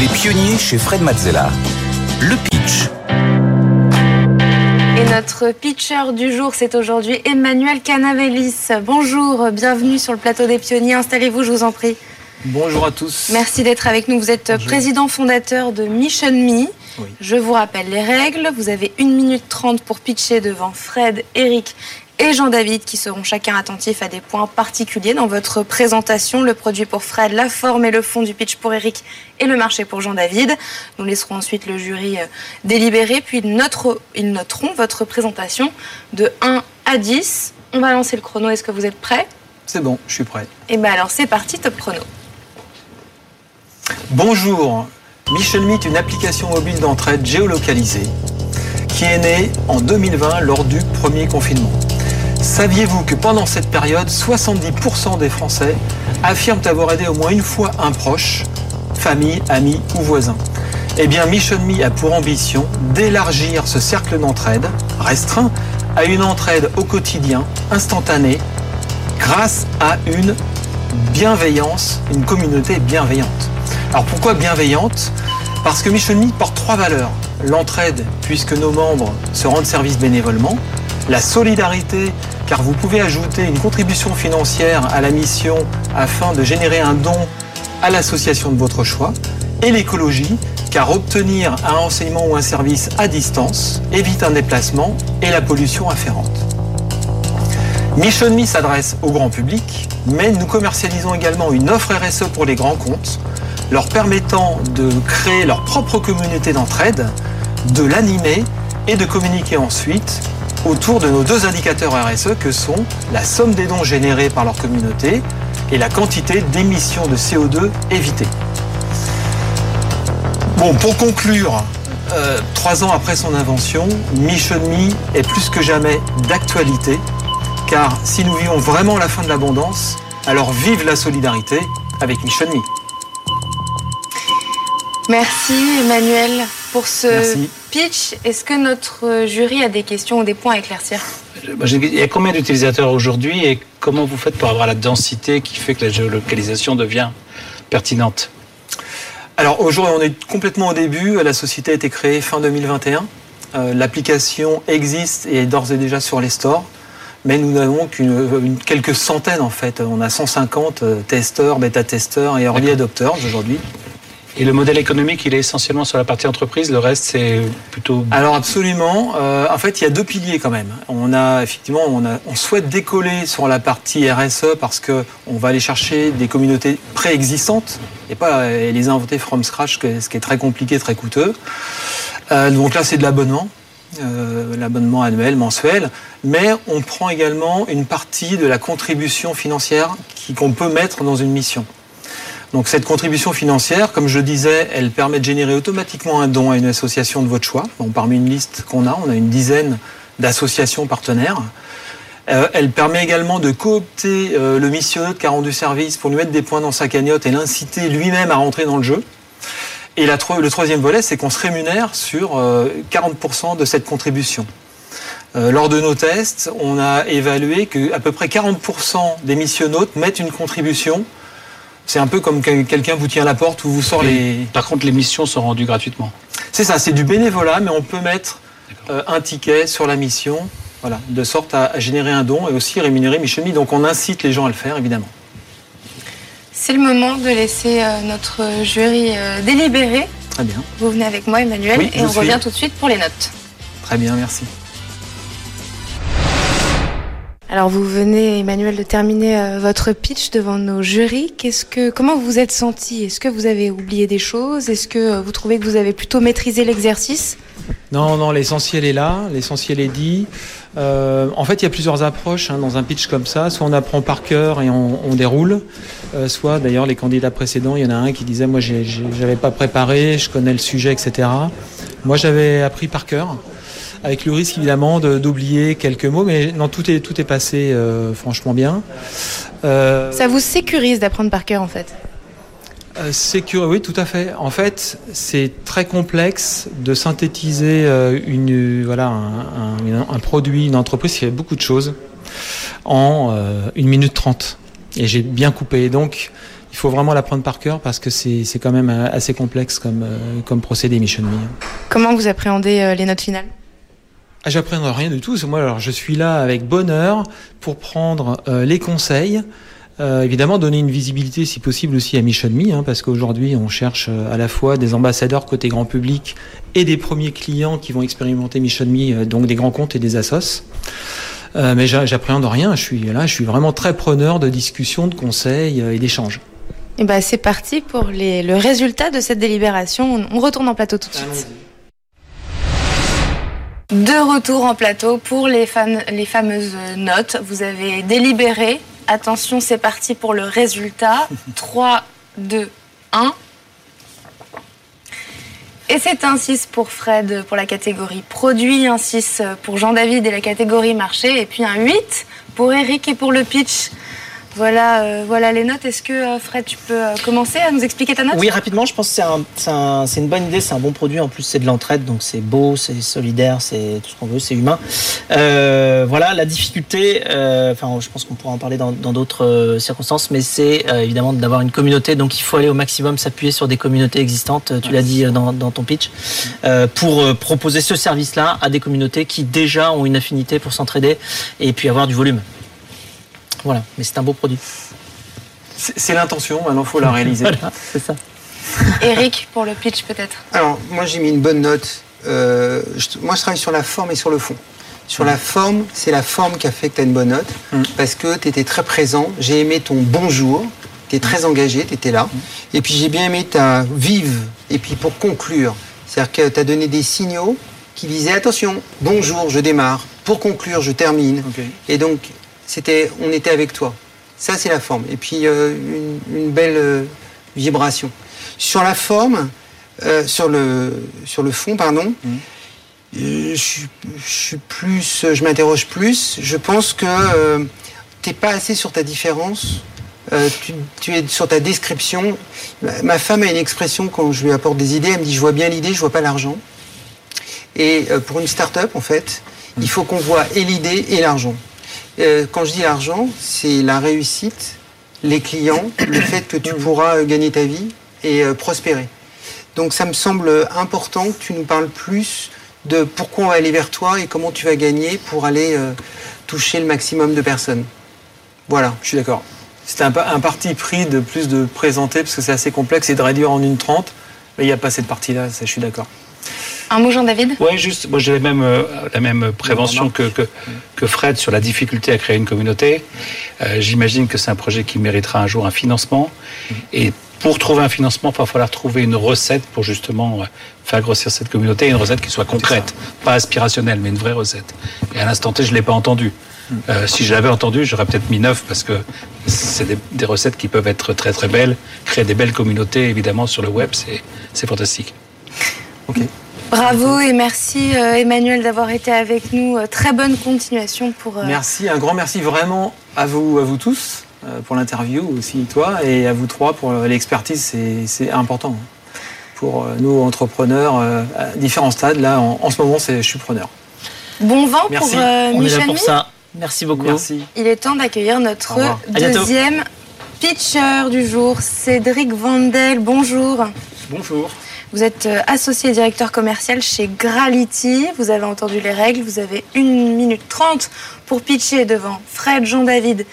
Les pionniers chez Fred Mazzella. Le pitch. Et notre pitcher du jour, c'est aujourd'hui Emmanuel Canavelis. Bonjour, bienvenue sur le plateau des pionniers. Installez-vous, je vous en prie. Bonjour à tous. Merci d'être avec nous. Vous êtes Bonjour. président fondateur de Mission Me. Oui. Je vous rappelle les règles. Vous avez 1 minute 30 pour pitcher devant Fred, Eric et Jean-David qui seront chacun attentifs à des points particuliers dans votre présentation. Le produit pour Fred, la forme et le fond du pitch pour Eric et le marché pour Jean-David. Nous laisserons ensuite le jury euh, délibérer, puis ils noteront, ils noteront votre présentation de 1 à 10. On va lancer le chrono. Est-ce que vous êtes prêts? C'est bon, je suis prêt. Et bien alors c'est parti, top chrono. Bonjour. Mission Me est une application mobile d'entraide géolocalisée qui est née en 2020 lors du premier confinement. Saviez-vous que pendant cette période, 70% des Français affirment avoir aidé au moins une fois un proche, famille, ami ou voisin? Eh bien, Mission Me a pour ambition d'élargir ce cercle d'entraide restreint à une entraide au quotidien, instantanée, grâce à une bienveillance, une communauté bienveillante. Alors pourquoi bienveillante? Parce que Mission Me porte trois valeurs. L'entraide, puisque nos membres se rendent service bénévolement. La solidarité, car vous pouvez ajouter une contribution financière à la mission afin de générer un don à l'association de votre choix. Et l'écologie, car obtenir un renseignement ou un service à distance évite un déplacement et la pollution afférente. Mission Me s'adresse au grand public, mais nous commercialisons également une offre RSE pour les grands comptes, leur permettant de créer leur propre communauté d'entraide, de l'animer et de communiquer ensuite autour de nos deux indicateurs RSE que sont la somme des dons générés par leur communauté et la quantité d'émissions de CO2 évitées. Bon, pour conclure, euh, trois ans après son invention, Mission Me est plus que jamais d'actualité, car si nous vivons vraiment la fin de l'abondance, alors vive la solidarité avec Mission Me. Merci Emmanuel pour ce Merci. pitch. Est-ce que notre jury a des questions ou des points à éclaircir Moi, j'ai- Il y a combien d'utilisateurs aujourd'hui et comment vous faites pour avoir la densité qui fait que la géolocalisation devient pertinente? Alors aujourd'hui, on est complètement au début. La société a été créée fin 2021. Euh, L'application existe et est d'ores et déjà sur les stores. Mais nous n'avons qu'une une- quelques centaines en fait. On a 150 euh, testeurs, bêta-testeurs et early adopters aujourd'hui. Et le modèle économique, il est essentiellement sur la partie entreprise, le reste, c'est plutôt... Alors absolument. Euh, en fait, il y a deux piliers quand même. On a effectivement, on, souhaite décoller sur la partie RSE parce que on va aller chercher des communautés préexistantes et pas les inventer from scratch, ce qui est très compliqué, très coûteux. Euh, donc là, c'est de l'abonnement. euh, l'abonnement annuel, mensuel, mais on prend également une partie de la contribution financière qu'on peut mettre dans une mission. Donc cette contribution financière, comme je disais, elle permet de générer automatiquement un don à une association de votre choix. Parmi une liste qu'on a, on a une dizaine d'associations partenaires. Euh, elle permet également de coopter euh, le missionnaute qui a rendu service pour lui mettre des points dans sa cagnotte et l'inciter lui-même à rentrer dans le jeu. Et le troisième volet, c'est qu'on se rémunère sur euh, 40% de cette contribution. Euh, lors de nos tests, on a évalué que à peu près 40% des missionnautes mettent une contribution. C'est un peu comme que quelqu'un vous tient à la porte ou vous sort les. Par contre, les missions sont rendues gratuitement. C'est ça, c'est du bénévolat, mais on peut mettre euh, un ticket sur la mission, voilà, de sorte à, à générer un don et aussi rémunérer Me. Donc on incite les gens à le faire, évidemment. C'est le moment de laisser euh, notre jury euh, délibérer. Très bien, Vous venez avec moi Emmanuel Oui, et on suis. revient tout de suite pour les notes. très bien, merci. Alors vous venez Emmanuel de terminer euh, votre pitch devant nos jurys. Qu'est-ce que comment vous vous êtes senti? Est-ce que vous avez oublié des choses? Est-ce que euh, vous trouvez que vous avez plutôt maîtrisé l'exercice? Non, non, l'essentiel est là, l'essentiel est dit. Euh, en fait, il y a plusieurs approches hein, dans un pitch comme ça. Soit on apprend par cœur et on, déroule, soit d'ailleurs les candidats précédents, il y en a un qui disait moi j'avais pas préparé, je connais le sujet, etc. Moi j'avais appris par cœur, avec le risque évidemment d'oublier quelques mots, mais non tout est tout est passé euh, franchement bien. ça vous sécurise d'apprendre par cœur en fait? Euh, oui, tout à fait. En fait, c'est très complexe de synthétiser euh, une, voilà, un, produit, une entreprise qui fait beaucoup de choses en euh, une minute trente. Et j'ai bien coupé. Donc, il faut vraiment l'apprendre par cœur parce que c'est quand même assez complexe comme, comme procédé Mission Me. Comment vous appréhendez les notes finales? Ah, J'appréhende rien du tout. Moi, alors, je suis là avec bonheur pour prendre les conseils euh, évidemment, donner une visibilité, si possible, aussi à Mission Me, hein, parce qu'aujourd'hui, on cherche euh, à la fois des ambassadeurs côté grand public et des premiers clients qui vont expérimenter Mission Me, euh, donc des grands comptes et des assos. Euh, mais j'appréhende rien. Je suis là, je suis vraiment très preneur de discussions, de conseils et d'échanges. Et eh ben, c'est parti pour les, le résultat de cette délibération. On retourne en plateau tout de suite. De retour en plateau pour les, les fameuses notes. Vous avez délibéré Attention, c'est parti pour le résultat. 3, 2, 1. Et c'est un 6 pour Fred pour la catégorie produit, un 6 pour Jean-David et la catégorie marché, et puis un 8 pour Eric et pour le pitch. Voilà, euh, voilà les notes. Est-ce que euh, Fred, tu peux euh, commencer à nous expliquer ta note? Oui, rapidement. Je pense que c'est une bonne idée, c'est un bon produit. En plus, c'est de l'entraide, donc c'est beau, c'est solidaire, c'est tout ce qu'on veut, c'est humain. voilà, la difficulté. Enfin, je pense qu'on pourra en parler dans d'autres circonstances, mais c'est évidemment d'avoir une communauté. Donc, il faut aller au maximum s'appuyer sur des communautés existantes. Tu l'as dit dans, dans, ton pitch, pour proposer ce service-là à des communautés qui déjà ont une affinité pour s'entraider et puis avoir du volume. Voilà, mais c'est un beau produit. C'est l'intention, maintenant il faut la réaliser. c'est ça. Eric, pour le pitch peut-être Alors, moi j'ai mis une bonne note. Euh, moi je travaille sur la forme et sur le fond. Sur la forme, c'est la forme qui a fait que tu as une bonne note, mm. parce que tu étais très présent. J'ai aimé ton bonjour, tu es très engagé, tu étais là. Mm. Et puis j'ai bien aimé ta vive, et puis pour conclure, c'est-à-dire que tu as donné des signaux qui disaient attention, bonjour, je démarre, pour conclure, je termine. Et donc, c'était, on était avec toi. Ça, c'est la forme. Et puis, euh, une, belle euh, vibration. Sur la forme, euh, sur, le, sur le fond, pardon, mmh. je, suis plus, je m'interroge plus. Je pense que tu n'es pas assez sur ta différence. Tu, tu, es sur ta description. Ma femme a une expression quand je lui apporte des idées. Elle me dit Je vois bien l'idée, je vois pas l'argent. Et pour une start-up, en fait, il faut qu'on voit et l'idée et l'argent. Euh, quand je dis l'argent, c'est la réussite, les clients, le fait que tu pourras gagner ta vie et euh, prospérer. Donc ça me semble important que tu nous parles plus de pourquoi on va aller vers toi et comment tu vas gagner pour aller euh, toucher le maximum de personnes. Voilà. Je suis d'accord. C'était un, parti pris de plus de présenter parce que c'est assez complexe et de réduire en une trente. Mais il n'y a pas cette partie-là, je suis d'accord. Un mot, Jean-David? Oui, juste, moi j'ai la même, euh, la même prévention que, que, Fred sur la difficulté à créer une communauté. Euh, j'imagine que c'est un projet qui méritera un jour un financement. Et pour trouver un financement, il va falloir trouver une recette pour justement euh, faire grossir cette communauté, une recette qui soit concrète, pas aspirationnelle, mais une vraie recette. Et à l'instant T, je ne l'ai pas entendu. si je l'avais entendu, j'aurais peut-être mis neuf parce que c'est des, des, recettes qui peuvent être très très belles, créer des belles communautés évidemment sur le web, c'est fantastique. Ok. Bravo et merci euh, Emmanuel d'avoir été avec nous. Euh, très bonne continuation pour. Euh, merci, un grand merci vraiment à vous, à vous tous pour l'interview aussi toi et à vous trois pour l'expertise, c'est important hein. pour nous entrepreneurs à différents stades. Là, en, ce moment, je suis preneur. Bon vent pour On est là pour ça. Merci beaucoup. Merci. Il est temps d'accueillir notre deuxième pitcher du jour, Cédric Vandel. Bonjour. Bonjour. Vous êtes euh, associé directeur commercial chez Grality. Vous avez entendu les règles. Vous avez 1 minute 30 pour pitcher devant Fred, Jean-David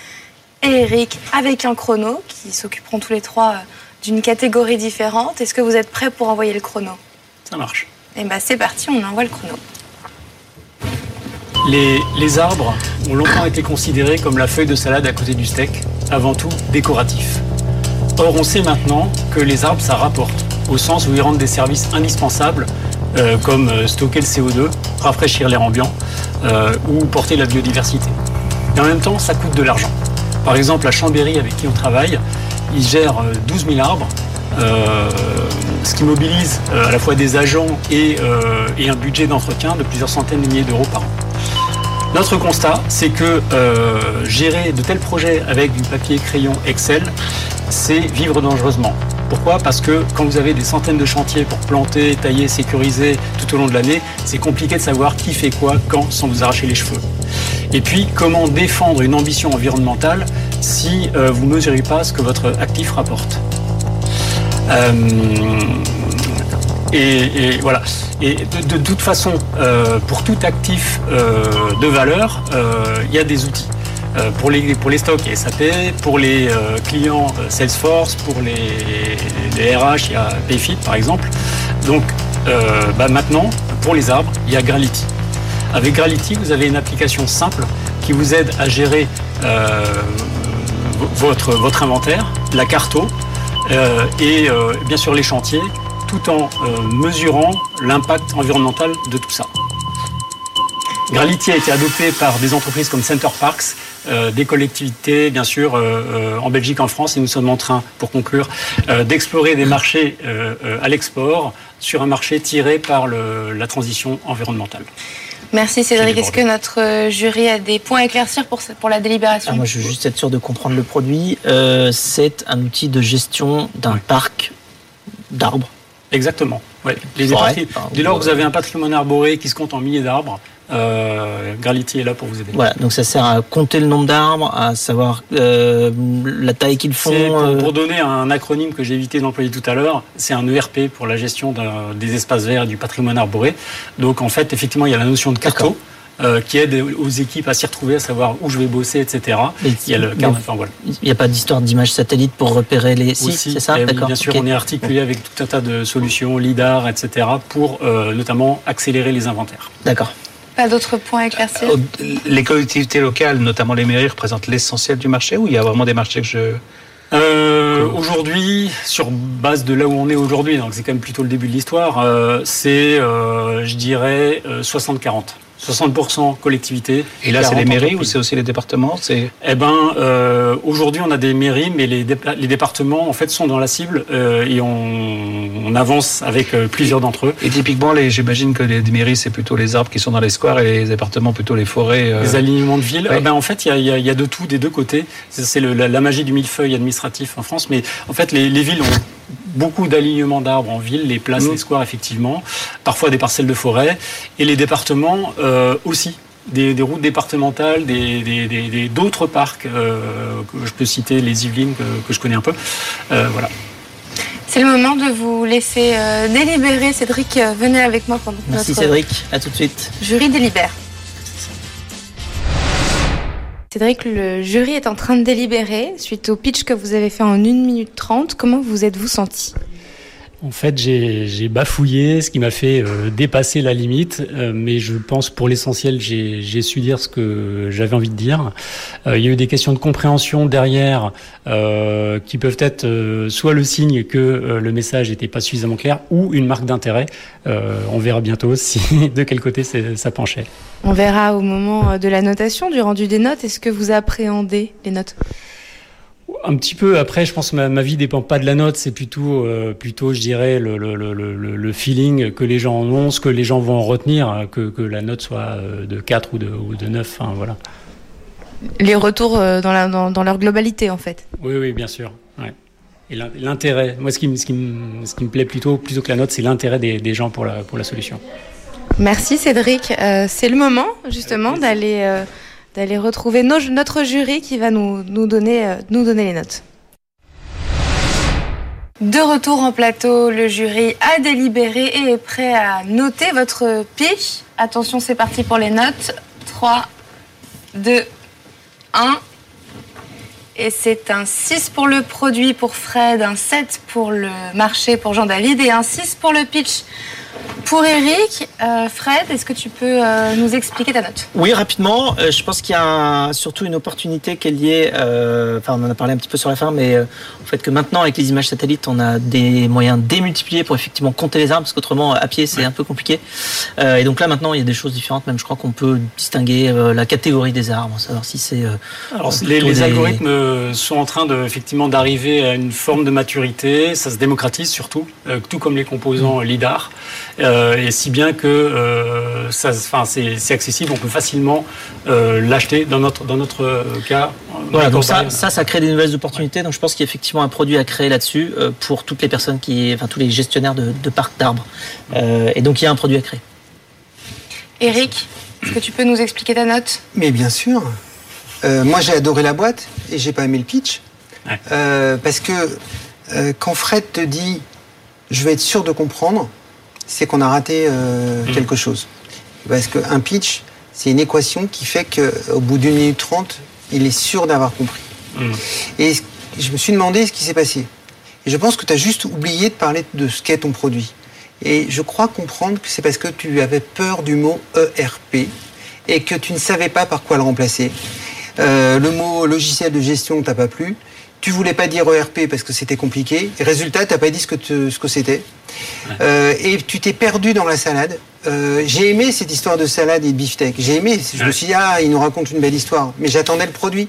et Eric avec un chrono qui s'occuperont tous les trois euh, d'une catégorie différente. Est-ce que vous êtes prêts pour envoyer le chrono? Ça marche. Eh bien, c'est parti, on envoie le chrono. Les, les, arbres ont longtemps été considérés comme la feuille de salade à côté du steak, avant tout décoratif. Or, on sait maintenant que les arbres, ça rapporte au sens où ils rendent des services indispensables comme stocker le CO2, rafraîchir l'air ambiant ou porter la biodiversité. Et en même temps, ça coûte de l'argent. Par exemple, la Chambéry avec qui on travaille, ils gèrent 12 000 arbres ce qui mobilise à la fois des agents et, un budget d'entretien de plusieurs centaines de milliers d'euros par an. Notre constat, c'est que euh, gérer de tels projets avec du papier, crayon, Excel, c'est vivre dangereusement. Pourquoi Parce que quand vous avez des centaines de chantiers pour planter, tailler, sécuriser tout au long de l'année, c'est compliqué de savoir qui fait quoi, quand, sans vous arracher les cheveux. Et puis, comment défendre une ambition environnementale si euh, vous ne mesurez pas ce que votre actif rapporte euh, et, voilà. Et de, toute façon, euh, pour tout actif de valeur, il y a des outils. Pour, les, pour les stocks, il y a SAP. Pour les clients, Salesforce. Pour les, RH, il y a Payfit, par exemple. Donc, bah, maintenant, pour les arbres, il y a Grality. Avec Grality, vous avez une application simple qui vous aide à gérer votre, votre inventaire, la carto, et bien sûr les chantiers tout en euh, mesurant l'impact environnemental de tout ça. Grality a été adopté par des entreprises comme Center Parks, euh, des collectivités, bien sûr, euh, en Belgique, en France, et nous sommes en train, pour conclure, d'explorer des marchés à l'export sur un marché tiré par la transition environnementale. Merci Cédric. Est-ce que notre jury a des points à éclaircir pour, pour la délibération? Ah, Moi, je veux juste être sûr de comprendre le produit. c'est un outil de gestion d'un parc d'arbres Exactement. dès lors que vous avez un patrimoine arboré qui se compte en milliers d'arbres, euh, est là pour vous aider. Voilà, donc ça sert à compter le nombre d'arbres, à savoir euh, la taille qu'ils font. Euh. Pour, donner un acronyme que j'ai évité d'employer tout à l'heure, c'est un ERP pour la gestion des espaces verts et du patrimoine arboré. Donc en fait, effectivement, il y a la notion de carto. Euh, qui aide aux équipes à s'y retrouver, à savoir où je vais bosser, etc. il y a le Il n'y a pas d'histoire d'image satellite pour repérer les sites, c'est ça eh Bien sûr, on est articulé avec tout un tas de solutions, LIDAR, etc., pour euh, notamment accélérer les inventaires. D'accord. Pas d'autres points à éclaircir euh, Les collectivités locales, notamment les mairies, représentent l'essentiel du marché ou il y a vraiment des marchés que je... aujourd'hui, sur base de là où on est aujourd'hui, donc c'est quand même plutôt le début de l'histoire, c'est, je dirais, 60-40. 60% collectivités. Et là, c'est les mairies ou c'est aussi les départements C'est. Eh ben, euh, aujourd'hui, on a des mairies, mais les, les, départements, en fait, sont dans la cible euh, et on, on, avance avec euh, plusieurs d'entre eux. Et typiquement, j'imagine que les mairies, c'est plutôt les arbres qui sont dans les squares et les départements plutôt les forêts. Les alignements de villes. Eh ben, en fait, il y a, y a, de tout des deux côtés. C'est la, la, magie du millefeuille administratif en France, mais en fait, les, les villes ont beaucoup d'alignements d'arbres en ville, les places, les squares effectivement, parfois des parcelles de forêt, et les départements euh, aussi. Des, routes départementales, d'autres parcs, euh, que je peux citer les Yvelines que, je connais un peu. Euh, voilà. C'est le moment de vous laisser délibérer. Cédric, venez avec moi pendant Merci Cédric, à tout de suite. Jury délibère. Cédric, le jury est en train de délibérer suite au pitch que vous avez fait en 1 minute 30. Comment vous êtes-vous senti? En fait, j'ai bafouillé, ce qui m'a fait euh, dépasser la limite, euh, mais je pense pour l'essentiel, j'ai su dire ce que j'avais envie de dire. Euh, il y a eu des questions de compréhension derrière qui peuvent être soit le signe que le message n'était pas suffisamment clair, ou une marque d'intérêt. on verra bientôt si de quel côté ça penchait. On verra au moment de la notation, du rendu des notes. Est-ce que vous appréhendez les notes? Un petit peu. Après, je pense que ma, ma vie dépend pas de la note, c'est plutôt, euh, plutôt, je dirais, le, le, le, le, feeling que les gens ont, ce que les gens vont en retenir, hein, que, que la note soit euh, de 4 ou de, ou de 9. Hein, voilà. Les retours euh, dans, la, dans, dans, leur globalité, en fait. Oui, oui, bien sûr. Ouais. Et l'intérêt, moi, ce qui, ce, qui me, ce qui me plaît plutôt, plutôt que la note, c'est l'intérêt des, des, gens pour la, pour la solution. Merci Cédric. Euh, c'est le moment, justement, d'aller d'aller retrouver notre jury qui va nous, donner, euh, nous donner les notes. De retour en plateau, le jury a délibéré et est prêt à noter votre pitch. Attention, c'est parti pour les notes. 3, 2, 1. Et c'est un 6 pour le produit pour Fred, un 7 pour le marché pour Jean-David et un 6 pour le pitch Pour Eric, euh, Fred, est-ce que tu peux euh, nous expliquer ta note? Oui, rapidement. Euh, je pense qu'il y a surtout une opportunité qui est liée, enfin on en a parlé un petit peu sur la fin, mais en fait que maintenant avec les images satellites, on a des moyens démultipliés pour effectivement compter les arbres, parce qu'autrement à pied c'est un peu compliqué. et donc là maintenant il y a des choses différentes, même je crois qu'on peut distinguer la catégorie des arbres, savoir si c'est... Alors les, algorithmes sont en train de, effectivement d'arriver à une forme de maturité, ça se démocratise surtout, tout comme les composants. LIDAR. Euh, et si bien que euh, ça, c'est accessible, on peut facilement euh, l'acheter dans notre, dans notre cas. Voilà, donc ça, ça, ça, crée des nouvelles opportunités. Donc je pense qu'il y a effectivement un produit à créer là-dessus pour toutes les personnes qui, enfin tous les gestionnaires de, de parcs d'arbres. et donc il y a un produit à créer. Eric, est-ce que tu peux nous expliquer ta note? Mais bien sûr. moi j'ai adoré la boîte et j'ai pas aimé le pitch. parce que quand Fred te dit je vais être sûr de comprendre, c'est qu'on a raté euh, mmh. quelque chose. Parce qu'un pitch, c'est une équation qui fait qu'au bout d'une minute trente, il est sûr d'avoir compris. Mmh. Et je me suis demandé ce qui s'est passé. Et je pense que tu as juste oublié de parler de ce qu'est ton produit. Et je crois comprendre que c'est parce que tu avais peur du mot ERP et que tu ne savais pas par quoi le remplacer. Euh, le mot logiciel de gestion ne t'a pas plu. Tu voulais pas dire ERP parce que c'était compliqué. résultat, tu n'as pas dit ce que, ce que c'était. Euh, et tu t'es perdu dans la salade. Euh, j'ai aimé cette histoire de salade et de beefsteak. J'ai aimé. Je me suis dit, ah, il nous raconte une belle histoire. Mais j'attendais le produit.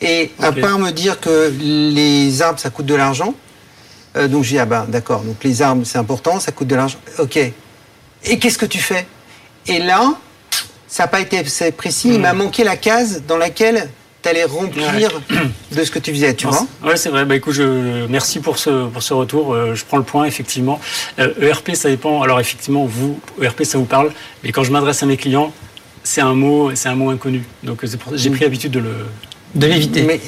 Et à part me dire que les arbres, ça coûte de l'argent, euh, donc j'ai dit, ah ben d'accord, donc les arbres, c'est important, ça coûte de l'argent. Ok. Et qu'est-ce que tu fais? Et là, ça n'a pas été assez précis. Il hmm. m'a manqué la case dans laquelle t'allais remplir de ce que tu faisais, tu vois Ouais, c'est vrai. Bah, écoute, je, merci pour ce, pour ce retour. Euh, je prends le point, effectivement. ERP, euh, e ça dépend. Alors, effectivement, vous, ERP, ça vous parle. Mais quand je m'adresse à mes clients, c'est un mot, c'est un mot inconnu. Donc, j'ai pris l'habitude de le. De l'éviter. Mais,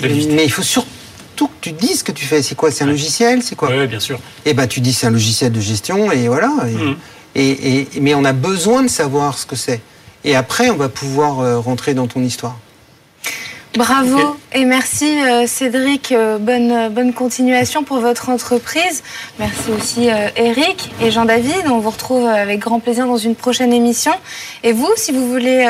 il faut surtout que tu dises ce que tu fais. C'est quoi? C'est un logiciel? C'est quoi? Oui, bien sûr. Et eh ben, tu dis c'est un logiciel de gestion et voilà. Mmh. Et, et, mais on a besoin de savoir ce que c'est. Et après, on va pouvoir euh, rentrer dans ton histoire. Bravo et merci euh, Cédric, euh, bonne, euh, bonne continuation pour votre entreprise. Merci aussi Eric et Jean-David. On vous retrouve avec grand plaisir dans une prochaine émission. Et vous, si vous voulez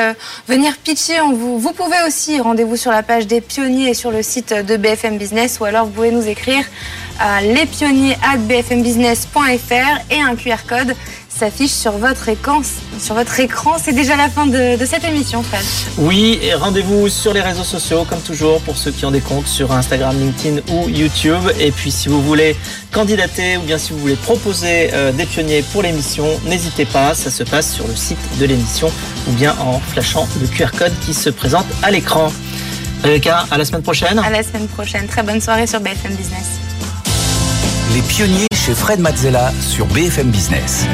venir pitcher, on vous, vous pouvez aussi, rendez-vous sur la page des pionniers et sur le site de BFM Business ou alors vous pouvez nous écrire à lespionniers.bfmbusiness.fr et un QR code s'affiche sur votre écran. Sur votre écran, c'est déjà la fin de, cette émission, Fred. Oui, et rendez-vous sur les réseaux sociaux, comme toujours, pour ceux qui ont des comptes sur Instagram, LinkedIn ou YouTube. Et puis, si vous voulez candidater ou bien si vous voulez proposer euh, des pionniers pour l'émission, n'hésitez pas. Ça se passe sur le site de l'émission ou bien en flashant le QR code qui se présente à l'écran. Rebecca, à la semaine prochaine. À la semaine prochaine. Très bonne soirée sur BFM Business. Les pionniers chez Fred Mazzella sur BFM Business.